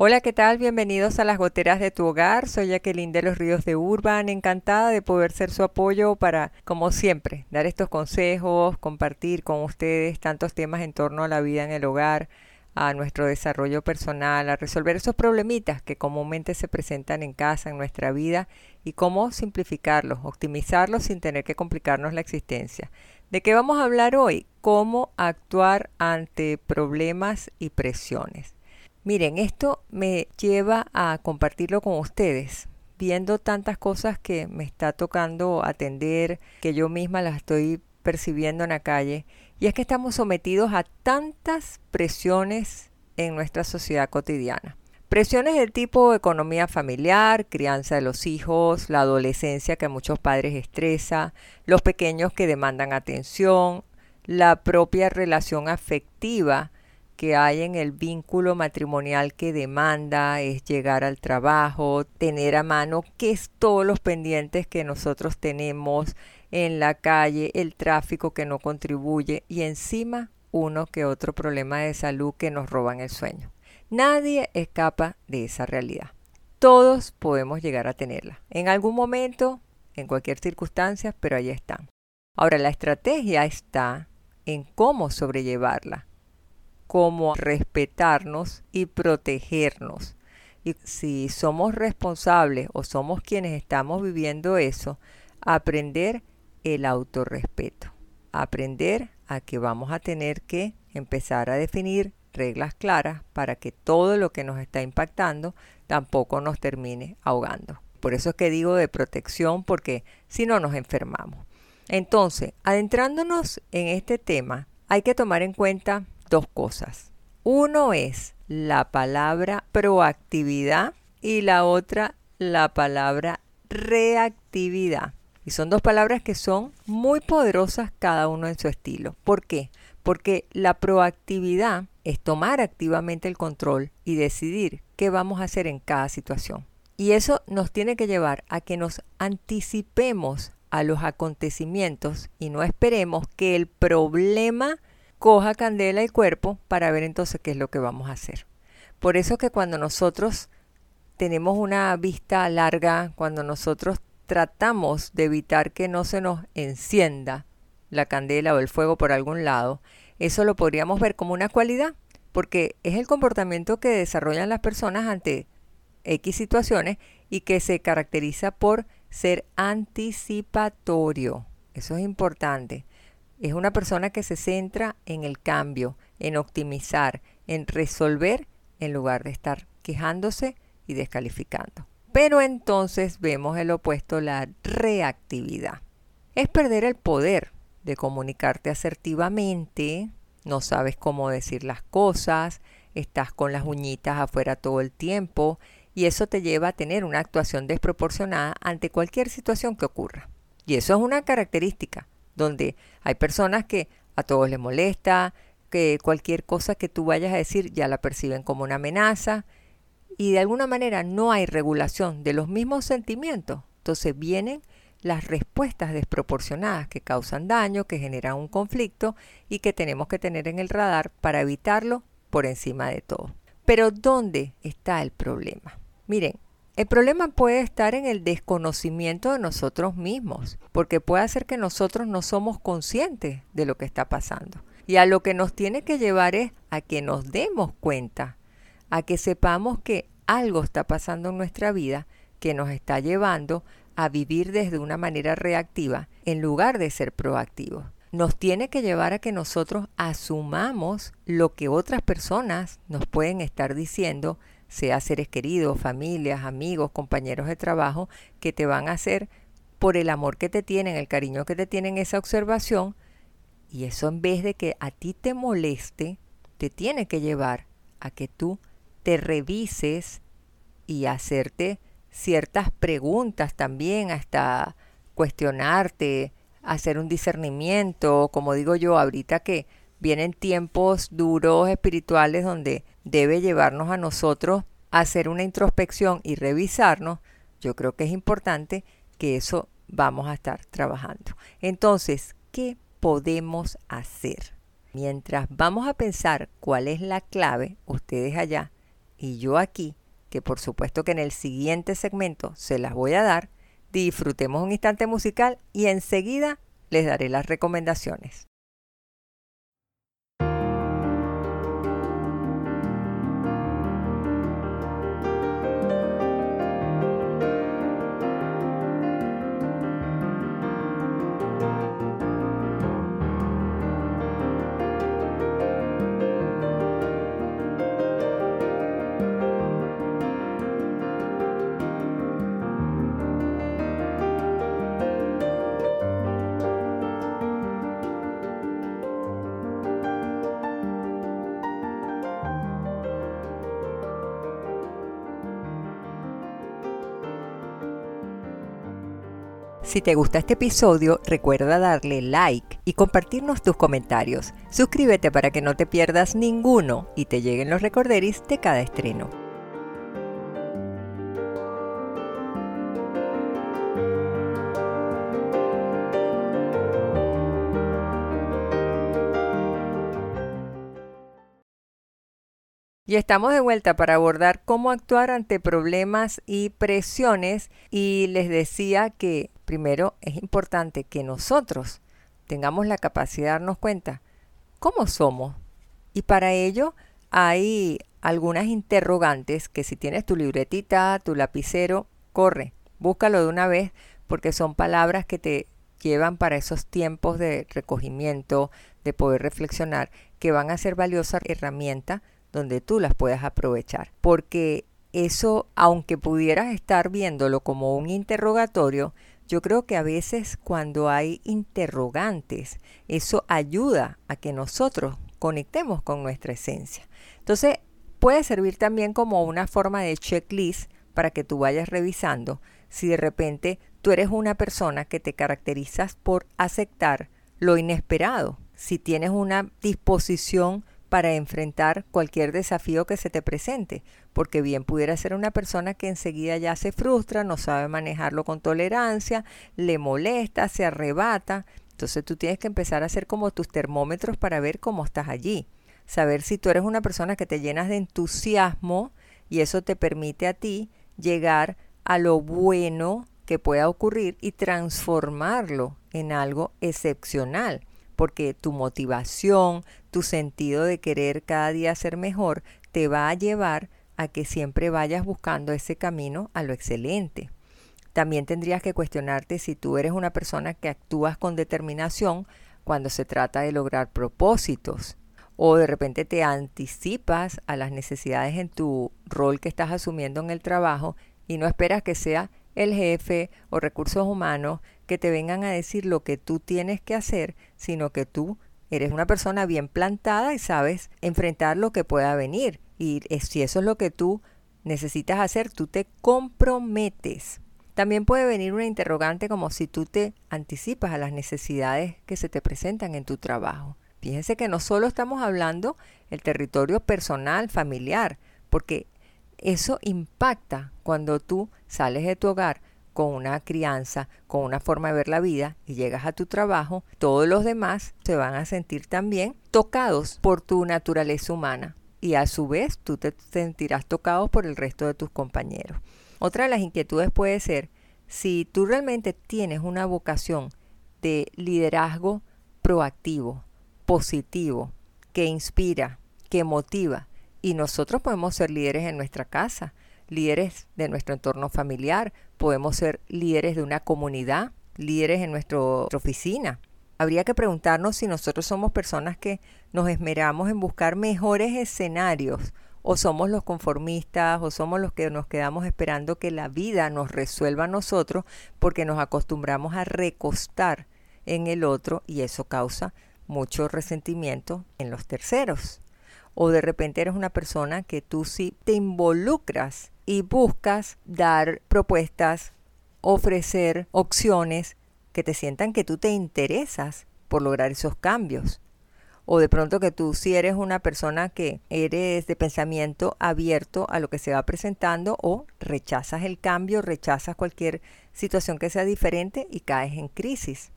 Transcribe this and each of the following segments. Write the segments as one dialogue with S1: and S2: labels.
S1: Hola, ¿qué tal? Bienvenidos a las goteras de tu hogar. Soy Jacqueline de los Ríos de Urban, encantada de poder ser su apoyo para, como siempre, dar estos consejos, compartir con ustedes tantos temas en torno a la vida en el hogar, a nuestro desarrollo personal, a resolver esos problemitas que comúnmente se presentan en casa, en nuestra vida, y cómo simplificarlos, optimizarlos sin tener que complicarnos la existencia. ¿De qué vamos a hablar hoy? Cómo actuar ante problemas y presiones. Miren, esto me lleva a compartirlo con ustedes, viendo tantas cosas que me está tocando atender, que yo misma las estoy percibiendo en la calle, y es que estamos sometidos a tantas presiones en nuestra sociedad cotidiana. Presiones del tipo economía familiar, crianza de los hijos, la adolescencia que a muchos padres estresa, los pequeños que demandan atención, la propia relación afectiva que hay en el vínculo matrimonial que demanda es llegar al trabajo, tener a mano qué es todos los pendientes que nosotros tenemos en la calle, el tráfico que no contribuye y encima uno que otro problema de salud que nos roban el sueño. Nadie escapa de esa realidad. Todos podemos llegar a tenerla. En algún momento, en cualquier circunstancia, pero ahí están. Ahora, la estrategia está en cómo sobrellevarla cómo respetarnos y protegernos. Y si somos responsables o somos quienes estamos viviendo eso, aprender el autorrespeto. Aprender a que vamos a tener que empezar a definir reglas claras para que todo lo que nos está impactando tampoco nos termine ahogando. Por eso es que digo de protección porque si no nos enfermamos. Entonces, adentrándonos en este tema, hay que tomar en cuenta dos cosas. Uno es la palabra proactividad y la otra la palabra reactividad. Y son dos palabras que son muy poderosas cada uno en su estilo. ¿Por qué? Porque la proactividad es tomar activamente el control y decidir qué vamos a hacer en cada situación. Y eso nos tiene que llevar a que nos anticipemos a los acontecimientos y no esperemos que el problema coja candela el cuerpo para ver entonces qué es lo que vamos a hacer. Por eso que cuando nosotros tenemos una vista larga, cuando nosotros tratamos de evitar que no se nos encienda la candela o el fuego por algún lado, eso lo podríamos ver como una cualidad, porque es el comportamiento que desarrollan las personas ante X situaciones y que se caracteriza por ser anticipatorio. Eso es importante. Es una persona que se centra en el cambio, en optimizar, en resolver en lugar de estar quejándose y descalificando. Pero entonces vemos el opuesto, la reactividad. Es perder el poder de comunicarte asertivamente, no sabes cómo decir las cosas, estás con las uñitas afuera todo el tiempo y eso te lleva a tener una actuación desproporcionada ante cualquier situación que ocurra. Y eso es una característica donde hay personas que a todos les molesta, que cualquier cosa que tú vayas a decir ya la perciben como una amenaza y de alguna manera no hay regulación de los mismos sentimientos. Entonces vienen las respuestas desproporcionadas que causan daño, que generan un conflicto y que tenemos que tener en el radar para evitarlo por encima de todo. Pero ¿dónde está el problema? Miren, el problema puede estar en el desconocimiento de nosotros mismos, porque puede ser que nosotros no somos conscientes de lo que está pasando. Y a lo que nos tiene que llevar es a que nos demos cuenta, a que sepamos que algo está pasando en nuestra vida que nos está llevando a vivir desde una manera reactiva en lugar de ser proactivos. Nos tiene que llevar a que nosotros asumamos lo que otras personas nos pueden estar diciendo sea seres queridos, familias, amigos, compañeros de trabajo, que te van a hacer por el amor que te tienen, el cariño que te tienen esa observación, y eso en vez de que a ti te moleste, te tiene que llevar a que tú te revises y hacerte ciertas preguntas también, hasta cuestionarte, hacer un discernimiento, como digo yo, ahorita que vienen tiempos duros espirituales donde debe llevarnos a nosotros a hacer una introspección y revisarnos, yo creo que es importante que eso vamos a estar trabajando. Entonces, ¿qué podemos hacer? Mientras vamos a pensar cuál es la clave, ustedes allá y yo aquí, que por supuesto que en el siguiente segmento se las voy a dar, disfrutemos un instante musical y enseguida les daré las recomendaciones. Si te gusta este episodio, recuerda darle like y compartirnos tus comentarios. Suscríbete para que no te pierdas ninguno y te lleguen los recorderis de cada estreno. Y estamos de vuelta para abordar cómo actuar ante problemas y presiones y les decía que primero es importante que nosotros tengamos la capacidad de darnos cuenta cómo somos. Y para ello hay algunas interrogantes que si tienes tu libretita, tu lapicero, corre, búscalo de una vez porque son palabras que te llevan para esos tiempos de recogimiento, de poder reflexionar, que van a ser valiosa herramienta donde tú las puedas aprovechar. Porque eso, aunque pudieras estar viéndolo como un interrogatorio, yo creo que a veces cuando hay interrogantes, eso ayuda a que nosotros conectemos con nuestra esencia. Entonces, puede servir también como una forma de checklist para que tú vayas revisando si de repente tú eres una persona que te caracterizas por aceptar lo inesperado, si tienes una disposición para enfrentar cualquier desafío que se te presente, porque bien pudiera ser una persona que enseguida ya se frustra, no sabe manejarlo con tolerancia, le molesta, se arrebata. Entonces tú tienes que empezar a hacer como tus termómetros para ver cómo estás allí. Saber si tú eres una persona que te llenas de entusiasmo y eso te permite a ti llegar a lo bueno que pueda ocurrir y transformarlo en algo excepcional porque tu motivación, tu sentido de querer cada día ser mejor, te va a llevar a que siempre vayas buscando ese camino a lo excelente. También tendrías que cuestionarte si tú eres una persona que actúas con determinación cuando se trata de lograr propósitos o de repente te anticipas a las necesidades en tu rol que estás asumiendo en el trabajo y no esperas que sea el jefe o recursos humanos que te vengan a decir lo que tú tienes que hacer, sino que tú eres una persona bien plantada y sabes enfrentar lo que pueda venir. Y si eso es lo que tú necesitas hacer, tú te comprometes. También puede venir una interrogante como si tú te anticipas a las necesidades que se te presentan en tu trabajo. Fíjense que no solo estamos hablando el territorio personal, familiar, porque eso impacta cuando tú sales de tu hogar con una crianza, con una forma de ver la vida y llegas a tu trabajo, todos los demás se van a sentir también tocados por tu naturaleza humana y a su vez tú te sentirás tocado por el resto de tus compañeros. Otra de las inquietudes puede ser si tú realmente tienes una vocación de liderazgo proactivo, positivo, que inspira, que motiva, y nosotros podemos ser líderes en nuestra casa, líderes de nuestro entorno familiar, podemos ser líderes de una comunidad, líderes en nuestra oficina. Habría que preguntarnos si nosotros somos personas que nos esmeramos en buscar mejores escenarios o somos los conformistas o somos los que nos quedamos esperando que la vida nos resuelva a nosotros porque nos acostumbramos a recostar en el otro y eso causa mucho resentimiento en los terceros o de repente eres una persona que tú sí te involucras y buscas dar propuestas, ofrecer opciones que te sientan que tú te interesas por lograr esos cambios. O de pronto que tú si eres una persona que eres de pensamiento abierto a lo que se va presentando o rechazas el cambio, rechazas cualquier situación que sea diferente y caes en crisis.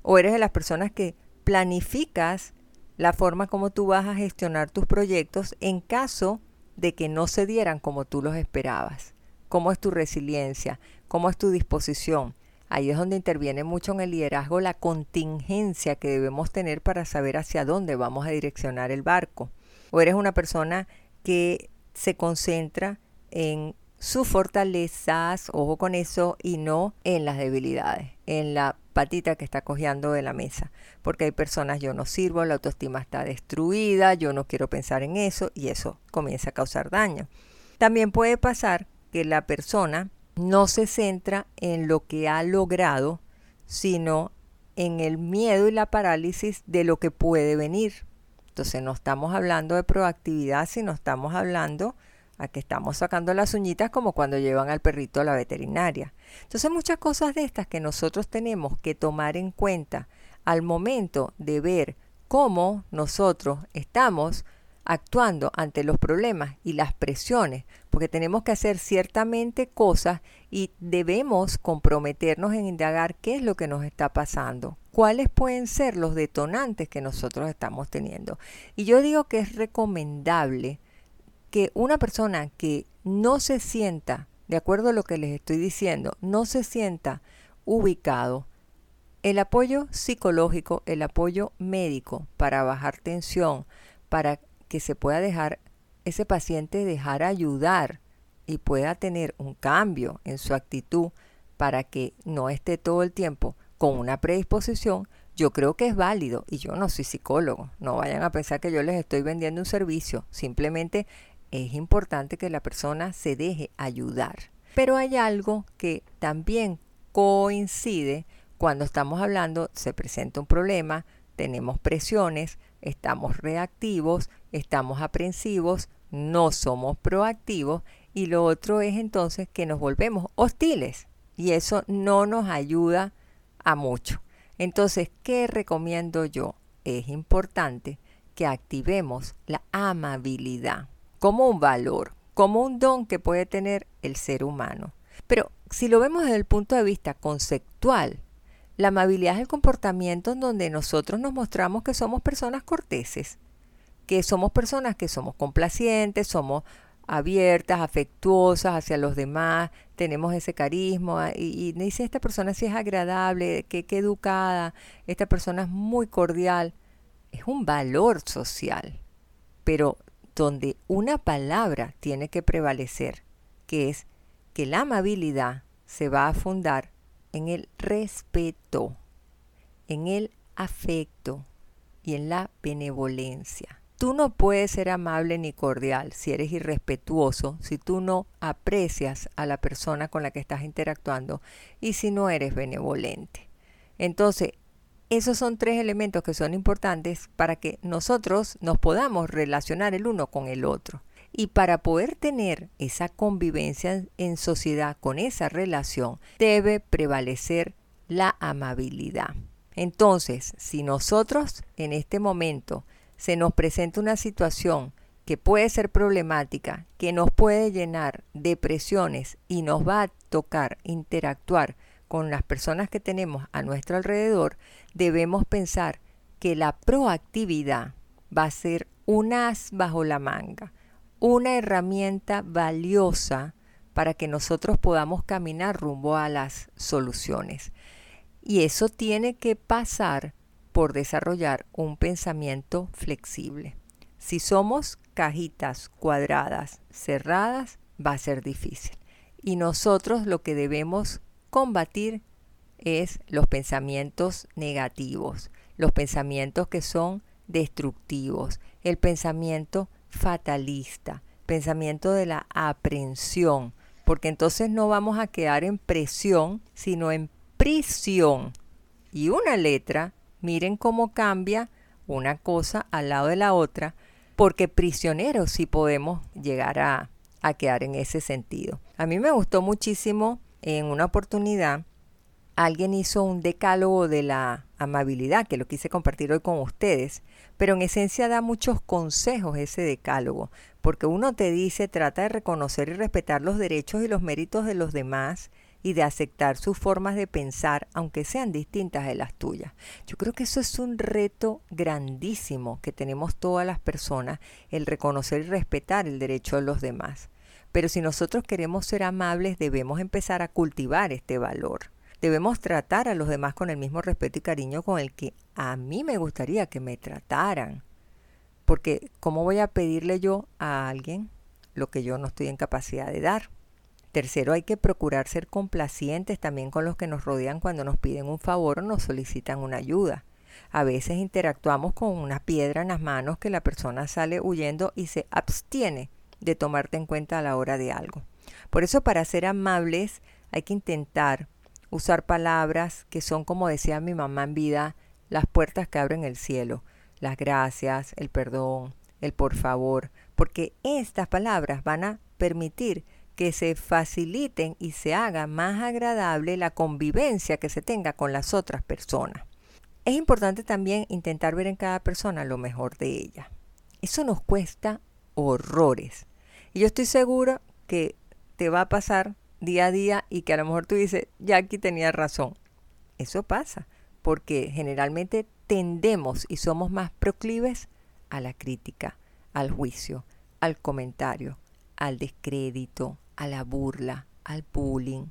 S1: O eres de las personas que planificas la forma como tú vas a gestionar tus proyectos en caso de que no se dieran como tú los esperabas. ¿Cómo es tu resiliencia? ¿Cómo es tu disposición? Ahí es donde interviene mucho en el liderazgo la contingencia que debemos tener para saber hacia dónde vamos a direccionar el barco. O eres una persona que se concentra en sus fortalezas, ojo con eso, y no en las debilidades, en la patita que está cojeando de la mesa. Porque hay personas, yo no sirvo, la autoestima está destruida, yo no quiero pensar en eso, y eso comienza a causar daño. También puede pasar que la persona no se centra en lo que ha logrado, sino en el miedo y la parálisis de lo que puede venir. Entonces no estamos hablando de proactividad, sino estamos hablando a que estamos sacando las uñitas como cuando llevan al perrito a la veterinaria. Entonces muchas cosas de estas que nosotros tenemos que tomar en cuenta al momento de ver cómo nosotros estamos actuando ante los problemas y las presiones, porque tenemos que hacer ciertamente cosas y debemos comprometernos en indagar qué es lo que nos está pasando, cuáles pueden ser los detonantes que nosotros estamos teniendo. Y yo digo que es recomendable que una persona que no se sienta, de acuerdo a lo que les estoy diciendo, no se sienta ubicado, el apoyo psicológico, el apoyo médico para bajar tensión, para que se pueda dejar ese paciente dejar ayudar y pueda tener un cambio en su actitud para que no esté todo el tiempo con una predisposición, yo creo que es válido y yo no soy psicólogo. No vayan a pensar que yo les estoy vendiendo un servicio. Simplemente es importante que la persona se deje ayudar. Pero hay algo que también coincide cuando estamos hablando, se presenta un problema, tenemos presiones, estamos reactivos, estamos aprensivos, no somos proactivos y lo otro es entonces que nos volvemos hostiles y eso no nos ayuda a mucho. Entonces, ¿qué recomiendo yo? Es importante que activemos la amabilidad como un valor, como un don que puede tener el ser humano. Pero si lo vemos desde el punto de vista conceptual, la amabilidad es el comportamiento en donde nosotros nos mostramos que somos personas corteses, que somos personas que somos complacientes, somos abiertas, afectuosas hacia los demás, tenemos ese carisma y, y dice esta persona si es agradable, que, que educada, esta persona es muy cordial. Es un valor social, pero donde una palabra tiene que prevalecer, que es que la amabilidad se va a fundar en el respeto, en el afecto y en la benevolencia. Tú no puedes ser amable ni cordial si eres irrespetuoso, si tú no aprecias a la persona con la que estás interactuando y si no eres benevolente. Entonces, esos son tres elementos que son importantes para que nosotros nos podamos relacionar el uno con el otro. Y para poder tener esa convivencia en sociedad con esa relación, debe prevalecer la amabilidad. Entonces, si nosotros en este momento se nos presenta una situación que puede ser problemática, que nos puede llenar de presiones y nos va a tocar interactuar con las personas que tenemos a nuestro alrededor, debemos pensar que la proactividad va a ser un as bajo la manga una herramienta valiosa para que nosotros podamos caminar rumbo a las soluciones. Y eso tiene que pasar por desarrollar un pensamiento flexible. Si somos cajitas cuadradas, cerradas, va a ser difícil. Y nosotros lo que debemos combatir es los pensamientos negativos, los pensamientos que son destructivos, el pensamiento fatalista, pensamiento de la aprensión, porque entonces no vamos a quedar en presión, sino en prisión. Y una letra, miren cómo cambia una cosa al lado de la otra, porque prisioneros sí podemos llegar a, a quedar en ese sentido. A mí me gustó muchísimo en una oportunidad alguien hizo un decálogo de la amabilidad, que lo quise compartir hoy con ustedes, pero en esencia da muchos consejos ese decálogo, porque uno te dice trata de reconocer y respetar los derechos y los méritos de los demás y de aceptar sus formas de pensar, aunque sean distintas de las tuyas. Yo creo que eso es un reto grandísimo que tenemos todas las personas, el reconocer y respetar el derecho de los demás. Pero si nosotros queremos ser amables, debemos empezar a cultivar este valor. Debemos tratar a los demás con el mismo respeto y cariño con el que a mí me gustaría que me trataran. Porque ¿cómo voy a pedirle yo a alguien lo que yo no estoy en capacidad de dar? Tercero, hay que procurar ser complacientes también con los que nos rodean cuando nos piden un favor o nos solicitan una ayuda. A veces interactuamos con una piedra en las manos que la persona sale huyendo y se abstiene de tomarte en cuenta a la hora de algo. Por eso para ser amables hay que intentar usar palabras que son, como decía mi mamá en vida, las puertas que abren el cielo, las gracias, el perdón, el por favor, porque estas palabras van a permitir que se faciliten y se haga más agradable la convivencia que se tenga con las otras personas. Es importante también intentar ver en cada persona lo mejor de ella. Eso nos cuesta horrores. Y yo estoy segura que te va a pasar día a día y que a lo mejor tú dices, Jackie tenía razón. Eso pasa, porque generalmente tendemos y somos más proclives a la crítica, al juicio, al comentario, al descrédito, a la burla, al bullying.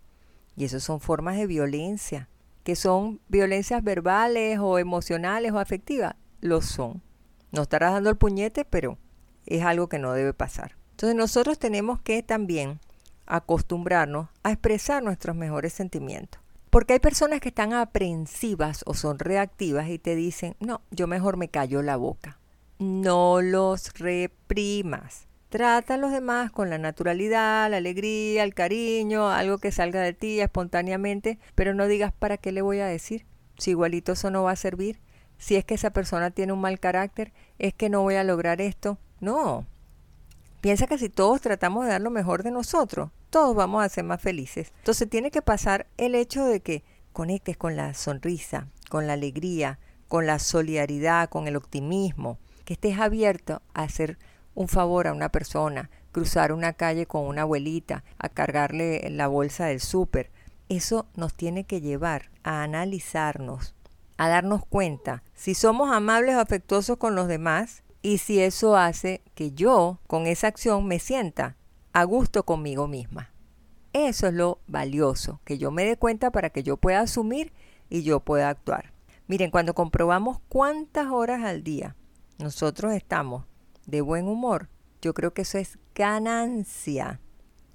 S1: Y eso son formas de violencia, que son violencias verbales o emocionales o afectivas. Lo son. No estarás dando el puñete, pero es algo que no debe pasar. Entonces nosotros tenemos que también acostumbrarnos a expresar nuestros mejores sentimientos. Porque hay personas que están aprensivas o son reactivas y te dicen, no, yo mejor me callo la boca. No los reprimas. Trata a los demás con la naturalidad, la alegría, el cariño, algo que salga de ti espontáneamente, pero no digas para qué le voy a decir. Si igualito eso no va a servir. Si es que esa persona tiene un mal carácter, es que no voy a lograr esto. No. Piensa que si todos tratamos de dar lo mejor de nosotros, todos vamos a ser más felices. Entonces tiene que pasar el hecho de que conectes con la sonrisa, con la alegría, con la solidaridad, con el optimismo, que estés abierto a hacer un favor a una persona, cruzar una calle con una abuelita, a cargarle la bolsa del súper. Eso nos tiene que llevar a analizarnos, a darnos cuenta si somos amables o afectuosos con los demás y si eso hace que yo con esa acción me sienta a gusto conmigo misma. Eso es lo valioso, que yo me dé cuenta para que yo pueda asumir y yo pueda actuar. Miren, cuando comprobamos cuántas horas al día nosotros estamos de buen humor, yo creo que eso es ganancia.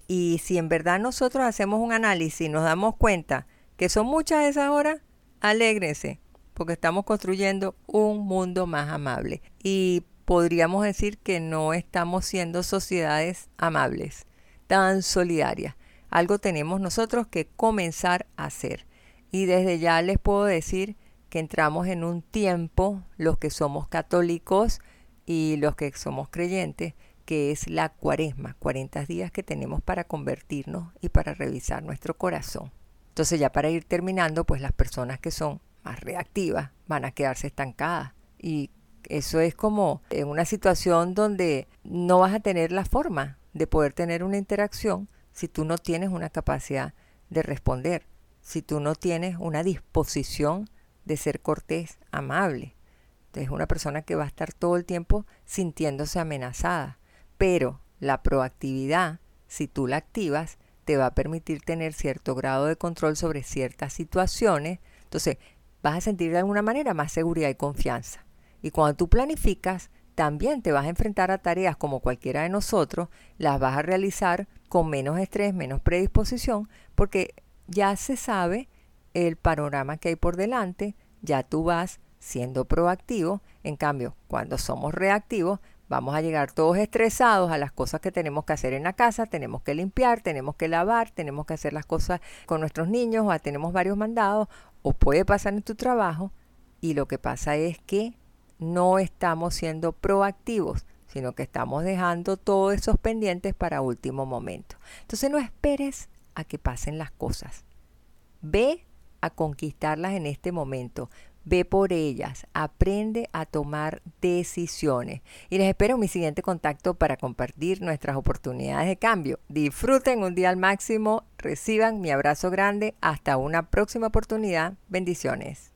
S1: Y si en verdad nosotros hacemos un análisis y nos damos cuenta que son muchas esas horas, alégrense, porque estamos construyendo un mundo más amable. Y podríamos decir que no estamos siendo sociedades amables, tan solidarias. Algo tenemos nosotros que comenzar a hacer. Y desde ya les puedo decir que entramos en un tiempo, los que somos católicos y los que somos creyentes, que es la cuaresma, 40 días que tenemos para convertirnos y para revisar nuestro corazón. Entonces ya para ir terminando, pues las personas que son más reactivas van a quedarse estancadas y eso es como en una situación donde no vas a tener la forma de poder tener una interacción si tú no tienes una capacidad de responder, si tú no tienes una disposición de ser cortés, amable. Entonces, una persona que va a estar todo el tiempo sintiéndose amenazada. Pero la proactividad, si tú la activas, te va a permitir tener cierto grado de control sobre ciertas situaciones. Entonces, vas a sentir de alguna manera más seguridad y confianza. Y cuando tú planificas, también te vas a enfrentar a tareas como cualquiera de nosotros, las vas a realizar con menos estrés, menos predisposición, porque ya se sabe el panorama que hay por delante, ya tú vas siendo proactivo, en cambio, cuando somos reactivos, vamos a llegar todos estresados a las cosas que tenemos que hacer en la casa, tenemos que limpiar, tenemos que lavar, tenemos que hacer las cosas con nuestros niños, o tenemos varios mandados, o puede pasar en tu trabajo, y lo que pasa es que no estamos siendo proactivos, sino que estamos dejando todos esos pendientes para último momento. Entonces no esperes a que pasen las cosas. Ve a conquistarlas en este momento. Ve por ellas, aprende a tomar decisiones. Y les espero en mi siguiente contacto para compartir nuestras oportunidades de cambio. Disfruten un día al máximo, reciban mi abrazo grande. Hasta una próxima oportunidad. Bendiciones.